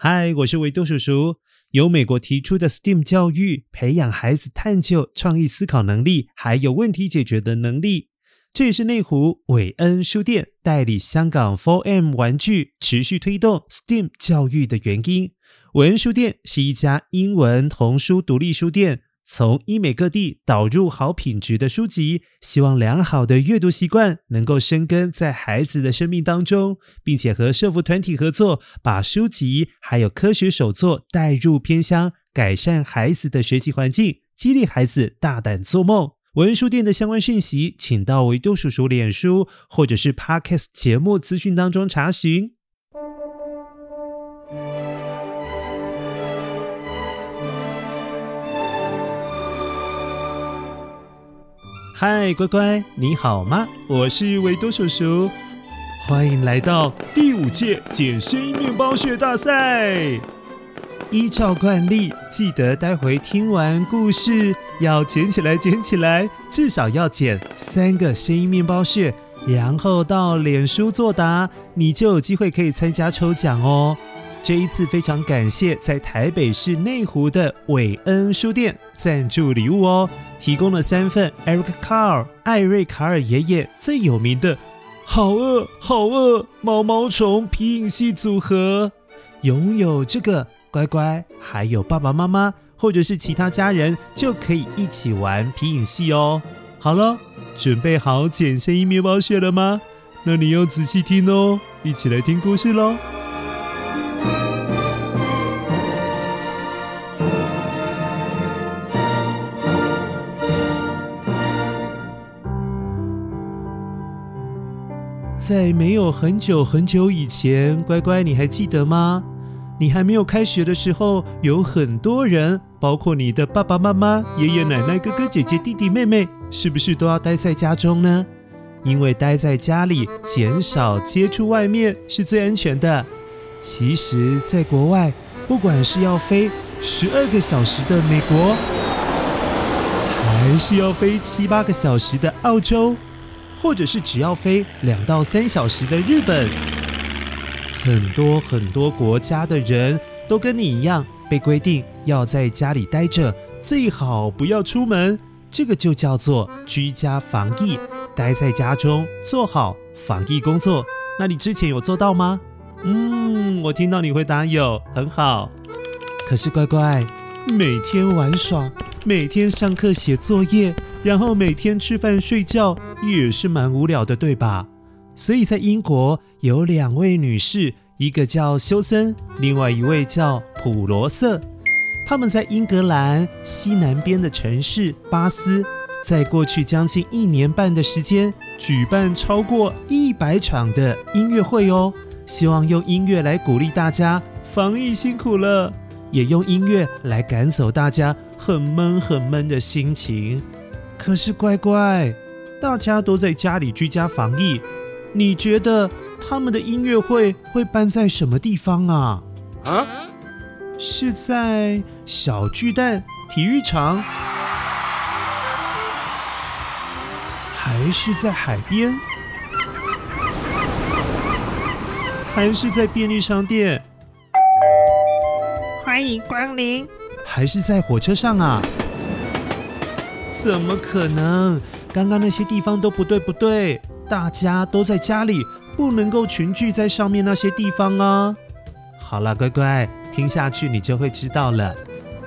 嗨，我是维多叔叔。由美国提出的 STEAM 教育，培养孩子探究、创意思考能力，还有问题解决的能力。这也是内湖韦恩书店代理香港 4M 玩具，持续推动 STEAM 教育的原因。韦恩书店是一家英文童书独立书店。从医美各地导入好品质的书籍，希望良好的阅读习惯能够生根在孩子的生命当中，并且和社福团体合作，把书籍还有科学手作带入偏乡，改善孩子的学习环境，激励孩子大胆做梦。文书店的相关讯息，请到维多叔叔脸书或者是 Podcast 节目资讯当中查询。嗨，乖乖，你好吗？我是维多叔叔，欢迎来到第五届捡声音面包屑大赛。依照惯例，记得待会听完故事要捡起来，捡起来，至少要捡三个声音面包屑，然后到脸书作答，你就有机会可以参加抽奖哦。这一次非常感谢在台北市内湖的伟恩书店赞助礼物哦，提供了三份 Eric Carl 艾瑞卡尔爷爷最有名的“好饿好饿”毛毛虫皮影戏组合。拥有这个乖乖，还有爸爸妈妈或者是其他家人就可以一起玩皮影戏哦。好了，准备好捡声音面包屑了吗？那你要仔细听哦，一起来听故事喽。在没有很久很久以前，乖乖，你还记得吗？你还没有开学的时候，有很多人，包括你的爸爸妈妈、爷爷奶奶、哥哥姐姐、弟弟妹妹，是不是都要待在家中呢？因为待在家里，减少接触外面是最安全的。其实，在国外，不管是要飞十二个小时的美国，还是要飞七八个小时的澳洲。或者是只要飞两到三小时的日本，很多很多国家的人都跟你一样被规定要在家里待着，最好不要出门。这个就叫做居家防疫，待在家中做好防疫工作。那你之前有做到吗？嗯，我听到你回答有，很好。可是乖乖，每天玩耍，每天上课写作业。然后每天吃饭睡觉也是蛮无聊的，对吧？所以在英国有两位女士，一个叫休森，另外一位叫普罗瑟。他们在英格兰西南边的城市巴斯，在过去将近一年半的时间，举办超过一百场的音乐会哦。希望用音乐来鼓励大家，防疫辛苦了，也用音乐来赶走大家很闷很闷的心情。可是乖乖，大家都在家里居家防疫，你觉得他们的音乐会会办在什么地方啊？啊？是在小巨蛋体育场，还是在海边，还是在便利商店？欢迎光临，还是在火车上啊？怎么可能？刚刚那些地方都不对，不对，大家都在家里，不能够群聚在上面那些地方啊！好了，乖乖，听下去你就会知道了。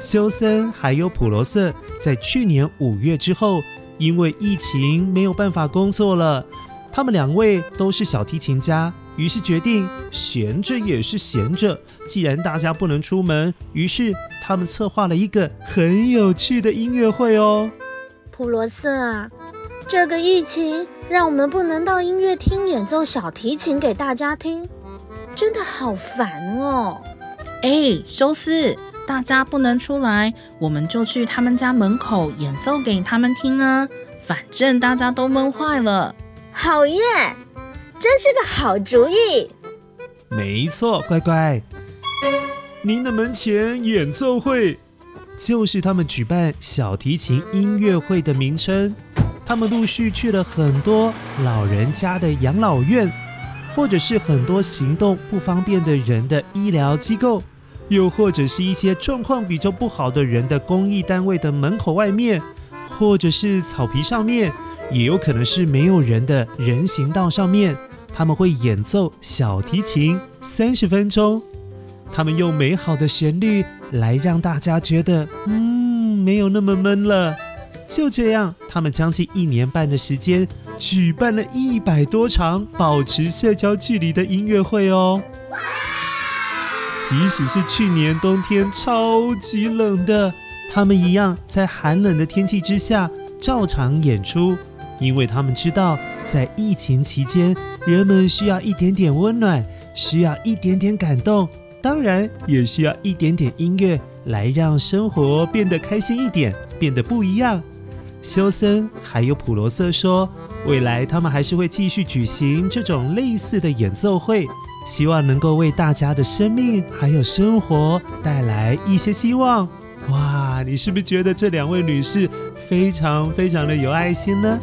休森还有普罗瑟在去年五月之后，因为疫情没有办法工作了，他们两位都是小提琴家，于是决定闲着也是闲着。既然大家不能出门，于是他们策划了一个很有趣的音乐会哦。普罗瑟啊，这个疫情让我们不能到音乐厅演奏小提琴给大家听，真的好烦哦。哎，休斯，大家不能出来，我们就去他们家门口演奏给他们听啊。反正大家都闷坏了。好耶，真是个好主意。没错，乖乖，您的门前演奏会。就是他们举办小提琴音乐会的名称。他们陆续去了很多老人家的养老院，或者是很多行动不方便的人的医疗机构，又或者是一些状况比较不好的人的公益单位的门口外面，或者是草皮上面，也有可能是没有人的人行道上面，他们会演奏小提琴三十分钟。他们用美好的旋律来让大家觉得，嗯，没有那么闷了。就这样，他们将近一年半的时间，举办了一百多场保持社交距离的音乐会哦。即使是去年冬天超级冷的，他们一样在寒冷的天气之下照常演出，因为他们知道，在疫情期间，人们需要一点点温暖，需要一点点感动。当然，也需要一点点音乐来让生活变得开心一点，变得不一样。休森还有普罗瑟说，未来他们还是会继续举行这种类似的演奏会，希望能够为大家的生命还有生活带来一些希望。哇，你是不是觉得这两位女士非常非常的有爱心呢？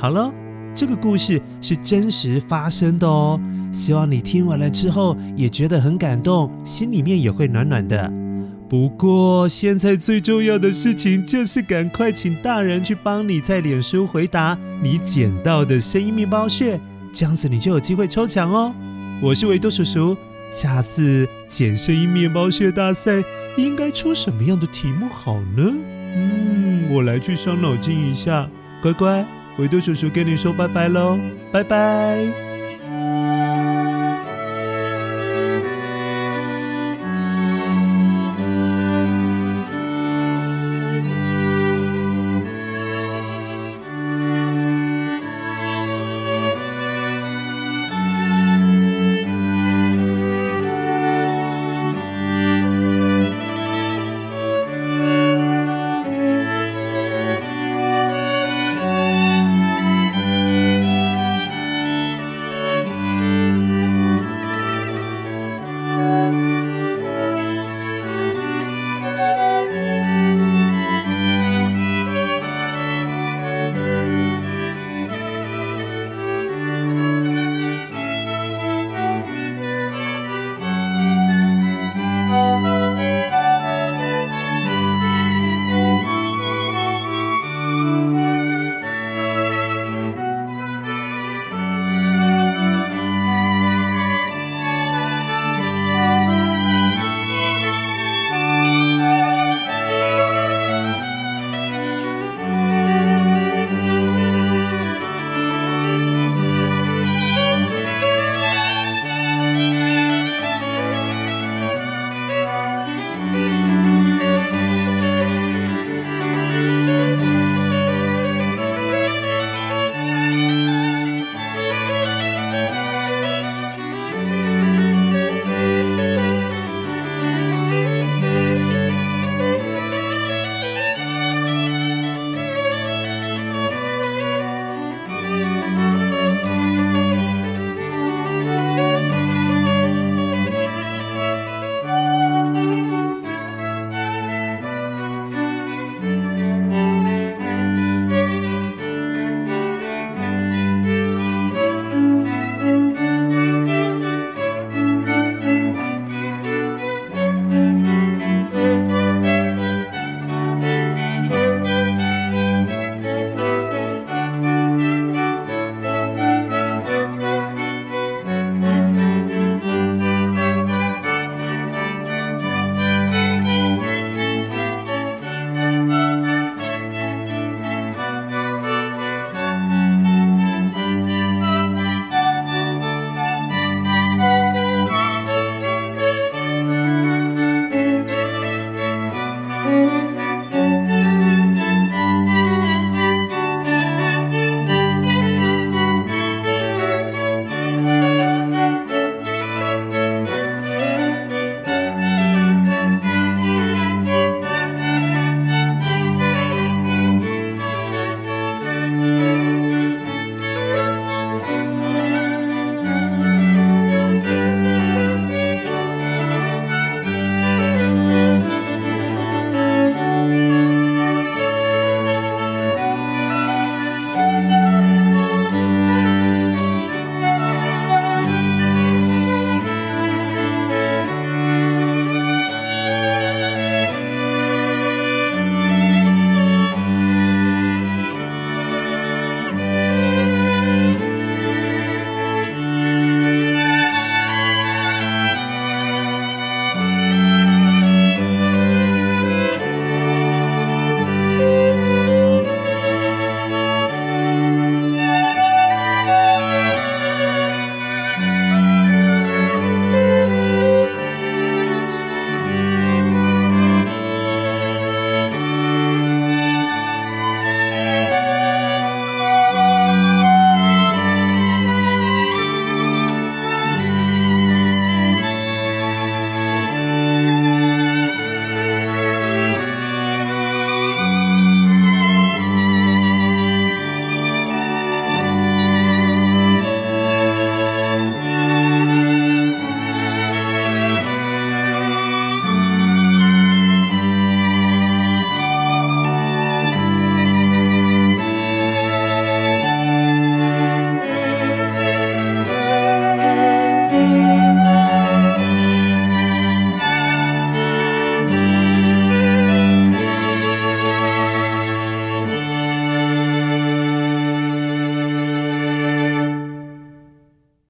好了，这个故事是真实发生的哦。希望你听完了之后也觉得很感动，心里面也会暖暖的。不过现在最重要的事情就是赶快请大人去帮你在脸书回答你捡到的声音面包屑，这样子你就有机会抽奖哦。我是维多叔叔，下次捡声音面包屑大赛应该出什么样的题目好呢？嗯，我来去伤脑筋一下，乖乖。维多叔叔跟你说拜拜喽，拜拜。